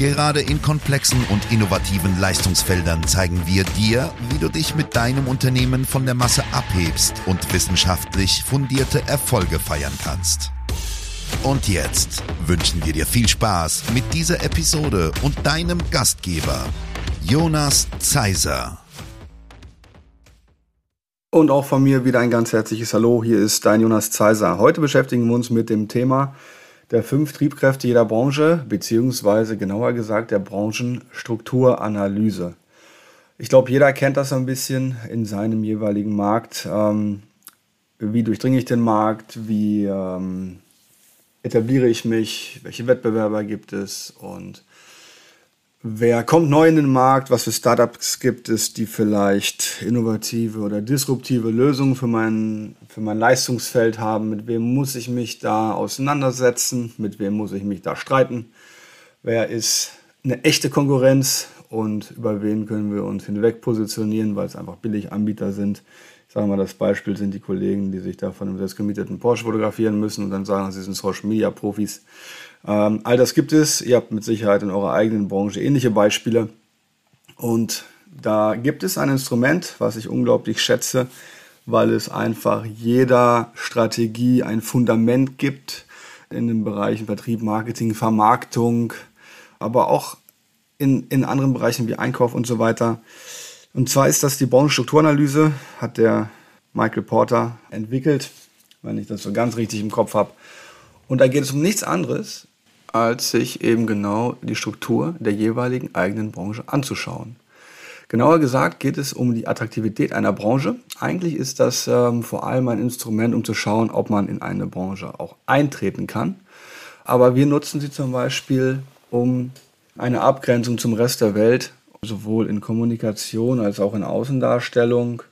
Gerade in komplexen und innovativen Leistungsfeldern zeigen wir dir, wie du dich mit deinem Unternehmen von der Masse abhebst und wissenschaftlich fundierte Erfolge feiern kannst. Und jetzt wünschen wir dir viel Spaß mit dieser Episode und deinem Gastgeber, Jonas Zeiser. Und auch von mir wieder ein ganz herzliches Hallo. Hier ist dein Jonas Zeiser. Heute beschäftigen wir uns mit dem Thema der fünf Triebkräfte jeder Branche, beziehungsweise genauer gesagt der Branchenstrukturanalyse. Ich glaube, jeder kennt das ein bisschen in seinem jeweiligen Markt. Ähm, wie durchdringe ich den Markt? Wie ähm, etabliere ich mich? Welche Wettbewerber gibt es? Und Wer kommt neu in den Markt? Was für Startups gibt es, die vielleicht innovative oder disruptive Lösungen für mein, für mein Leistungsfeld haben? Mit wem muss ich mich da auseinandersetzen? Mit wem muss ich mich da streiten? Wer ist eine echte Konkurrenz und über wen können wir uns hinweg positionieren, weil es einfach billig Anbieter sind? Ich sage mal, das Beispiel sind die Kollegen, die sich da von einem selbstgemieteten Porsche fotografieren müssen und dann sagen, sie sind Social Media Profis. Ähm, all das gibt es. Ihr habt mit Sicherheit in eurer eigenen Branche ähnliche Beispiele. Und da gibt es ein Instrument, was ich unglaublich schätze, weil es einfach jeder Strategie ein Fundament gibt in den Bereichen Vertrieb, Marketing, Vermarktung, aber auch in, in anderen Bereichen wie Einkauf und so weiter. Und zwar ist das die Branchenstrukturanalyse, hat der Michael Porter entwickelt, wenn ich das so ganz richtig im Kopf habe. Und da geht es um nichts anderes, als sich eben genau die Struktur der jeweiligen eigenen Branche anzuschauen. Genauer gesagt geht es um die Attraktivität einer Branche. Eigentlich ist das ähm, vor allem ein Instrument, um zu schauen, ob man in eine Branche auch eintreten kann. Aber wir nutzen sie zum Beispiel, um eine Abgrenzung zum Rest der Welt, sowohl in Kommunikation als auch in Außendarstellung,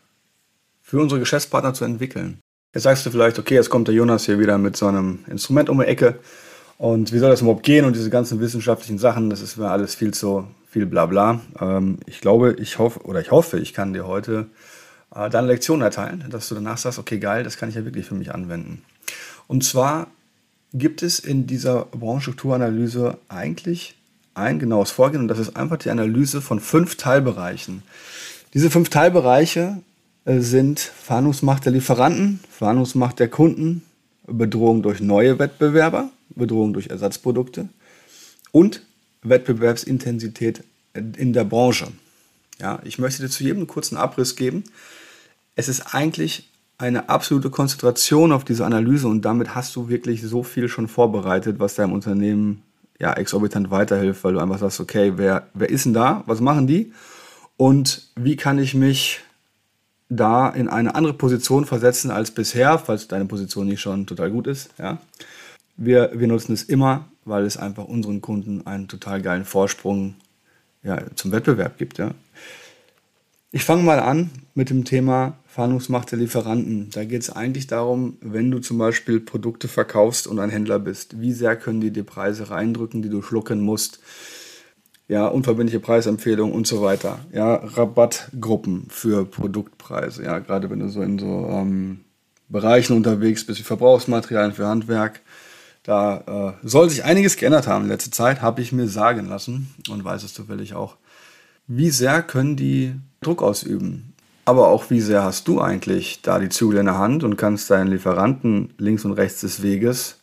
für unsere Geschäftspartner zu entwickeln. Jetzt sagst du vielleicht, okay, jetzt kommt der Jonas hier wieder mit so einem Instrument um die Ecke. Und wie soll das überhaupt gehen und diese ganzen wissenschaftlichen Sachen, das ist mir alles viel zu viel Blabla. Ähm, ich glaube, ich hoffe, oder ich hoffe, ich kann dir heute äh, deine Lektion erteilen, dass du danach sagst, okay, geil, das kann ich ja wirklich für mich anwenden. Und zwar gibt es in dieser Branchenstrukturanalyse eigentlich ein genaues Vorgehen und das ist einfach die Analyse von fünf Teilbereichen. Diese fünf Teilbereiche äh, sind Verhandlungsmacht der Lieferanten, Verhandlungsmacht der Kunden, Bedrohung durch neue Wettbewerber, Bedrohung durch Ersatzprodukte und Wettbewerbsintensität in der Branche. Ja, ich möchte dir zu jedem einen kurzen Abriss geben. Es ist eigentlich eine absolute Konzentration auf diese Analyse und damit hast du wirklich so viel schon vorbereitet, was deinem Unternehmen ja exorbitant weiterhilft, weil du einfach sagst, okay, wer, wer ist denn da? Was machen die? Und wie kann ich mich da in eine andere Position versetzen als bisher, falls deine Position nicht schon total gut ist. Ja. Wir, wir nutzen es immer, weil es einfach unseren Kunden einen total geilen Vorsprung ja, zum Wettbewerb gibt. Ja. Ich fange mal an mit dem Thema Verhandlungsmacht der Lieferanten. Da geht es eigentlich darum, wenn du zum Beispiel Produkte verkaufst und ein Händler bist, wie sehr können die die Preise reindrücken, die du schlucken musst ja, unverbindliche Preisempfehlungen und so weiter. Ja, Rabattgruppen für Produktpreise. Ja, gerade wenn du so in so ähm, Bereichen unterwegs bist wie Verbrauchsmaterialien für Handwerk. Da äh, soll sich einiges geändert haben in letzter Zeit, habe ich mir sagen lassen und weiß es zufällig auch. Wie sehr können die Druck ausüben? Aber auch wie sehr hast du eigentlich da die Zügel in der Hand und kannst deinen Lieferanten links und rechts des Weges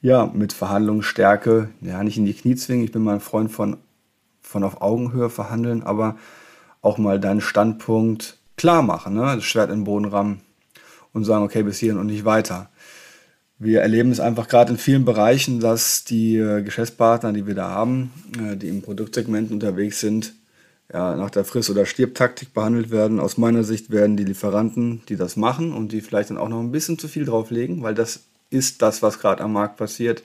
ja mit Verhandlungsstärke ja nicht in die Knie zwingen. Ich bin mal ein Freund von von auf Augenhöhe verhandeln, aber auch mal deinen Standpunkt klar machen, ne? das Schwert in den Boden rammen und sagen, okay, bis hierhin und nicht weiter. Wir erleben es einfach gerade in vielen Bereichen, dass die äh, Geschäftspartner, die wir da haben, äh, die im Produktsegment unterwegs sind, ja, nach der Friss- oder Stirbtaktik behandelt werden. Aus meiner Sicht werden die Lieferanten, die das machen und die vielleicht dann auch noch ein bisschen zu viel drauflegen, weil das ist das, was gerade am Markt passiert,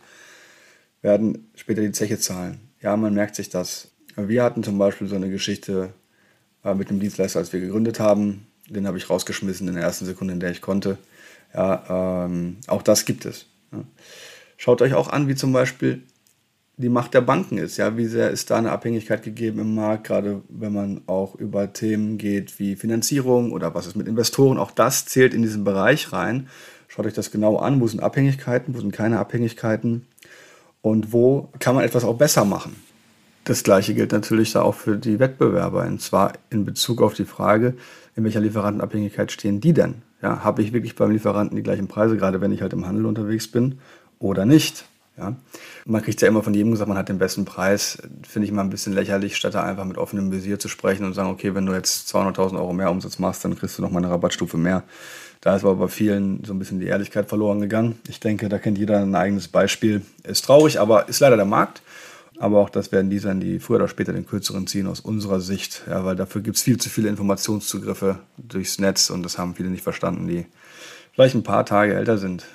werden später die Zeche zahlen. Ja, man merkt sich das. Wir hatten zum Beispiel so eine Geschichte äh, mit einem Dienstleister, als wir gegründet haben. den habe ich rausgeschmissen in der ersten Sekunde, in der ich konnte. Ja, ähm, auch das gibt es. Ja. Schaut euch auch an, wie zum Beispiel die Macht der Banken ist. Ja, wie sehr ist da eine Abhängigkeit gegeben im Markt, gerade wenn man auch über Themen geht wie Finanzierung oder was ist mit Investoren. Auch das zählt in diesen Bereich rein. Schaut euch das genau an. Wo sind Abhängigkeiten, wo sind keine Abhängigkeiten und wo kann man etwas auch besser machen. Das gleiche gilt natürlich da auch für die Wettbewerber, und zwar in Bezug auf die Frage, in welcher Lieferantenabhängigkeit stehen die denn? Ja, habe ich wirklich beim Lieferanten die gleichen Preise, gerade wenn ich halt im Handel unterwegs bin, oder nicht? Ja. Man kriegt ja immer von jedem gesagt, man hat den besten Preis. Finde ich mal ein bisschen lächerlich, statt da einfach mit offenem Visier zu sprechen und sagen, okay, wenn du jetzt 200.000 Euro mehr Umsatz machst, dann kriegst du noch mal eine Rabattstufe mehr. Da ist aber bei vielen so ein bisschen die Ehrlichkeit verloren gegangen. Ich denke, da kennt jeder ein eigenes Beispiel. Ist traurig, aber ist leider der Markt. Aber auch das werden die sein, die früher oder später den kürzeren ziehen aus unserer Sicht. Ja, weil dafür gibt es viel zu viele Informationszugriffe durchs Netz und das haben viele nicht verstanden, die vielleicht ein paar Tage älter sind.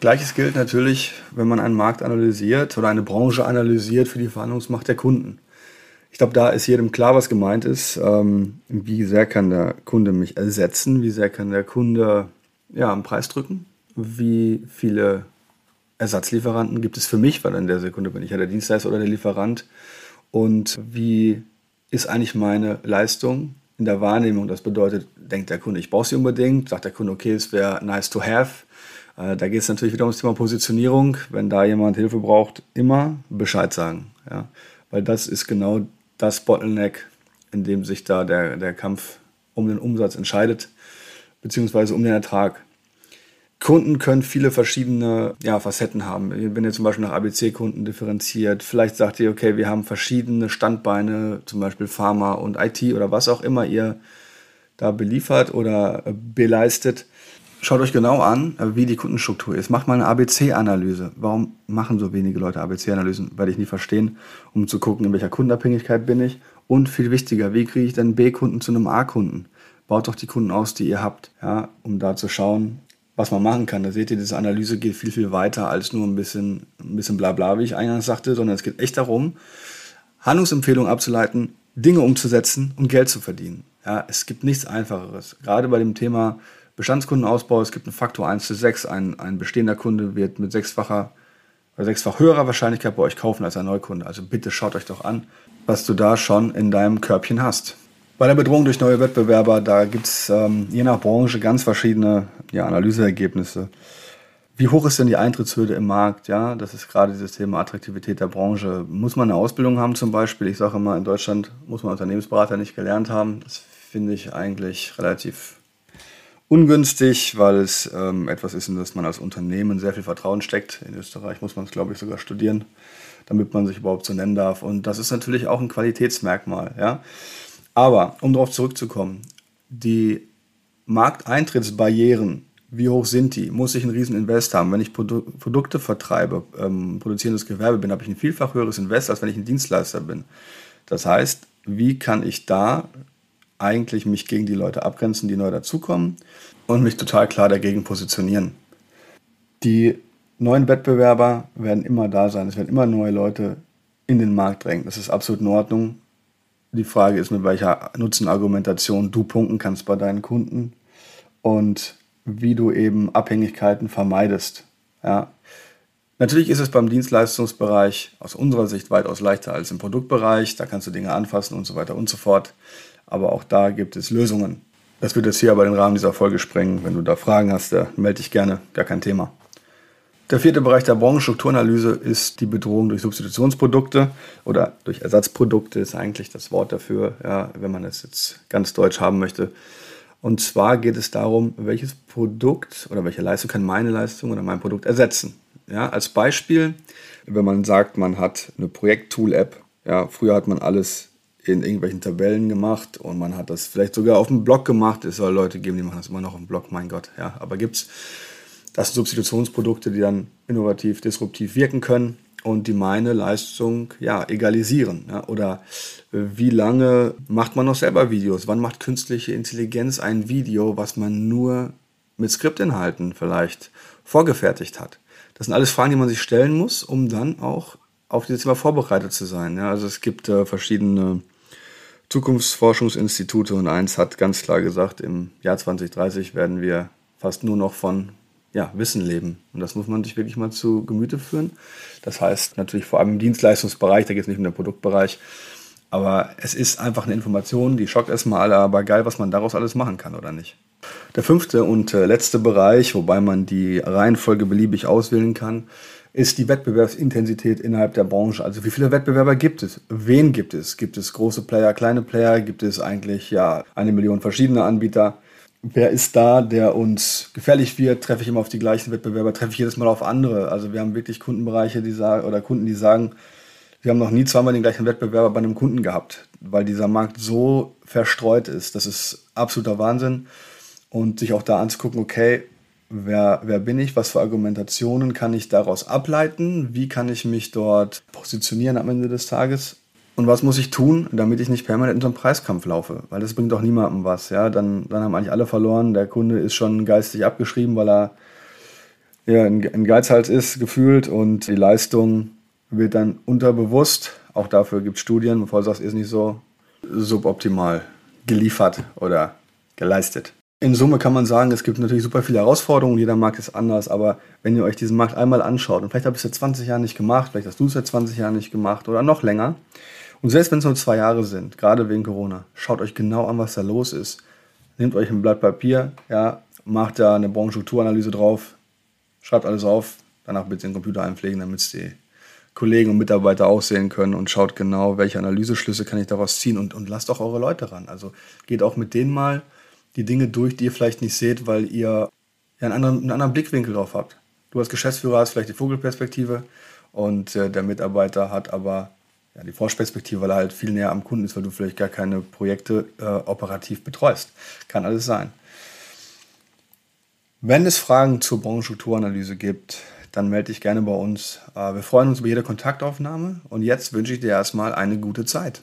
Gleiches gilt natürlich, wenn man einen Markt analysiert oder eine Branche analysiert für die Verhandlungsmacht der Kunden. Ich glaube, da ist jedem klar, was gemeint ist. Ähm, wie sehr kann der Kunde mich ersetzen? Wie sehr kann der Kunde ja, einen Preis drücken? Wie viele Ersatzlieferanten gibt es für mich? Weil in der Sekunde bin ich ja der Dienstleister oder der Lieferant. Und wie ist eigentlich meine Leistung in der Wahrnehmung? Das bedeutet, denkt der Kunde, ich brauche sie unbedingt. Sagt der Kunde, okay, es wäre nice to have äh, da geht es natürlich wieder ums Thema Positionierung. Wenn da jemand Hilfe braucht, immer Bescheid sagen. Ja? Weil das ist genau das Bottleneck, in dem sich da der, der Kampf um den Umsatz entscheidet, beziehungsweise um den Ertrag. Kunden können viele verschiedene ja, Facetten haben. Wenn ihr zum Beispiel nach ABC-Kunden differenziert, vielleicht sagt ihr, okay, wir haben verschiedene Standbeine, zum Beispiel Pharma und IT oder was auch immer ihr da beliefert oder beleistet Schaut euch genau an, wie die Kundenstruktur ist. Macht mal eine ABC-Analyse. Warum machen so wenige Leute ABC-Analysen? Werde ich nie verstehen, um zu gucken, in welcher Kundenabhängigkeit bin ich. Und viel wichtiger, wie kriege ich denn B-Kunden zu einem A-Kunden? Baut doch die Kunden aus, die ihr habt, ja, um da zu schauen, was man machen kann. Da seht ihr, diese Analyse geht viel, viel weiter als nur ein bisschen, ein bisschen Blabla, wie ich eingangs sagte, sondern es geht echt darum, Handlungsempfehlungen abzuleiten, Dinge umzusetzen und Geld zu verdienen. Ja, es gibt nichts Einfacheres. Gerade bei dem Thema Bestandskundenausbau, es gibt einen Faktor 1 zu 6. Ein, ein bestehender Kunde wird mit sechsfacher oder sechsfach höherer Wahrscheinlichkeit bei euch kaufen als ein Neukunde. Also bitte schaut euch doch an, was du da schon in deinem Körbchen hast. Bei der Bedrohung durch neue Wettbewerber, da gibt es ähm, je nach Branche ganz verschiedene ja, Analyseergebnisse. Wie hoch ist denn die Eintrittshürde im Markt? Ja, das ist gerade dieses Thema Attraktivität der Branche. Muss man eine Ausbildung haben zum Beispiel? Ich sage immer, in Deutschland muss man Unternehmensberater nicht gelernt haben. Das finde ich eigentlich relativ ungünstig, weil es ähm, etwas ist, in das man als Unternehmen sehr viel Vertrauen steckt. In Österreich muss man es, glaube ich, sogar studieren, damit man sich überhaupt so nennen darf. Und das ist natürlich auch ein Qualitätsmerkmal. Ja? Aber um darauf zurückzukommen, die Markteintrittsbarrieren, wie hoch sind die? Muss ich einen riesen Invest haben? Wenn ich Produ Produkte vertreibe, ähm, produzierendes Gewerbe bin, habe ich ein vielfach höheres Invest, als wenn ich ein Dienstleister bin. Das heißt, wie kann ich da eigentlich mich gegen die Leute abgrenzen, die neu dazukommen und mich total klar dagegen positionieren. Die neuen Wettbewerber werden immer da sein. Es werden immer neue Leute in den Markt drängen. Das ist absolut in Ordnung. Die Frage ist, mit welcher Nutzenargumentation du punkten kannst bei deinen Kunden und wie du eben Abhängigkeiten vermeidest. Ja. Natürlich ist es beim Dienstleistungsbereich aus unserer Sicht weitaus leichter als im Produktbereich. Da kannst du Dinge anfassen und so weiter und so fort. Aber auch da gibt es Lösungen. Das wird jetzt hier aber den Rahmen dieser Folge sprengen. Wenn du da Fragen hast, melde dich gerne, gar kein Thema. Der vierte Bereich der Branchenstrukturanalyse ist die Bedrohung durch Substitutionsprodukte oder durch Ersatzprodukte ist eigentlich das Wort dafür, ja, wenn man es jetzt ganz deutsch haben möchte. Und zwar geht es darum, welches Produkt oder welche Leistung kann meine Leistung oder mein Produkt ersetzen. Ja, als Beispiel, wenn man sagt, man hat eine Projekt-Tool-App, ja, früher hat man alles in irgendwelchen Tabellen gemacht und man hat das vielleicht sogar auf dem Blog gemacht. Es soll Leute geben, die machen das immer noch auf dem Blog, mein Gott. Ja, aber gibt's das sind Substitutionsprodukte, die dann innovativ, disruptiv wirken können und die meine Leistung ja egalisieren. Ja? Oder wie lange macht man noch selber Videos? Wann macht künstliche Intelligenz ein Video, was man nur mit Skriptinhalten vielleicht vorgefertigt hat? Das sind alles Fragen, die man sich stellen muss, um dann auch auf dieses Thema vorbereitet zu sein. Ja? Also es gibt äh, verschiedene Zukunftsforschungsinstitute und eins hat ganz klar gesagt, im Jahr 2030 werden wir fast nur noch von ja, Wissen leben. Und das muss man sich wirklich mal zu Gemüte führen. Das heißt natürlich vor allem im Dienstleistungsbereich, da geht es nicht um den Produktbereich. Aber es ist einfach eine Information, die schockt erstmal alle, aber geil, was man daraus alles machen kann, oder nicht? Der fünfte und äh, letzte Bereich, wobei man die Reihenfolge beliebig auswählen kann, ist die Wettbewerbsintensität innerhalb der Branche. Also wie viele Wettbewerber gibt es? Wen gibt es? Gibt es große Player, kleine Player? Gibt es eigentlich ja eine Million verschiedene Anbieter? Wer ist da, der uns gefährlich wird? Treffe ich immer auf die gleichen Wettbewerber? Treffe ich jedes Mal auf andere? Also wir haben wirklich Kundenbereiche, die sagen, oder Kunden, die sagen, wir haben noch nie zweimal den gleichen Wettbewerber bei einem Kunden gehabt, weil dieser Markt so verstreut ist. Das ist absoluter Wahnsinn. Und sich auch da anzugucken, okay, wer, wer bin ich, was für Argumentationen kann ich daraus ableiten, wie kann ich mich dort positionieren am Ende des Tages und was muss ich tun, damit ich nicht permanent in so einen Preiskampf laufe? Weil das bringt doch niemandem was. Ja? Dann, dann haben eigentlich alle verloren. Der Kunde ist schon geistig abgeschrieben, weil er ja, ein, ein Geizhals ist, gefühlt. Und die Leistung wird dann unterbewusst, auch dafür gibt es Studien, bevor du sagst, ist nicht so suboptimal geliefert oder geleistet. In Summe kann man sagen, es gibt natürlich super viele Herausforderungen, jeder Markt ist anders, aber wenn ihr euch diesen Markt einmal anschaut, und vielleicht habt ihr es seit 20 Jahren nicht gemacht, vielleicht hast du es seit 20 Jahren nicht gemacht oder noch länger, und selbst wenn es nur zwei Jahre sind, gerade wegen Corona, schaut euch genau an, was da los ist. Nehmt euch ein Blatt Papier, ja, macht da eine Branchenstrukturanalyse drauf, schreibt alles auf, danach bitte den Computer einpflegen, damit es die Kollegen und Mitarbeiter aussehen können und schaut genau, welche Analyseschlüsse kann ich daraus ziehen und, und lasst auch eure Leute ran. Also geht auch mit denen mal die Dinge durch, die ihr vielleicht nicht seht, weil ihr einen anderen, einen anderen Blickwinkel drauf habt. Du als Geschäftsführer hast vielleicht die Vogelperspektive und äh, der Mitarbeiter hat aber ja, die Forschperspektive, weil er halt viel näher am Kunden ist, weil du vielleicht gar keine Projekte äh, operativ betreust. Kann alles sein. Wenn es Fragen zur Branchenstrukturanalyse gibt, dann melde dich gerne bei uns. Äh, wir freuen uns über jede Kontaktaufnahme und jetzt wünsche ich dir erstmal eine gute Zeit.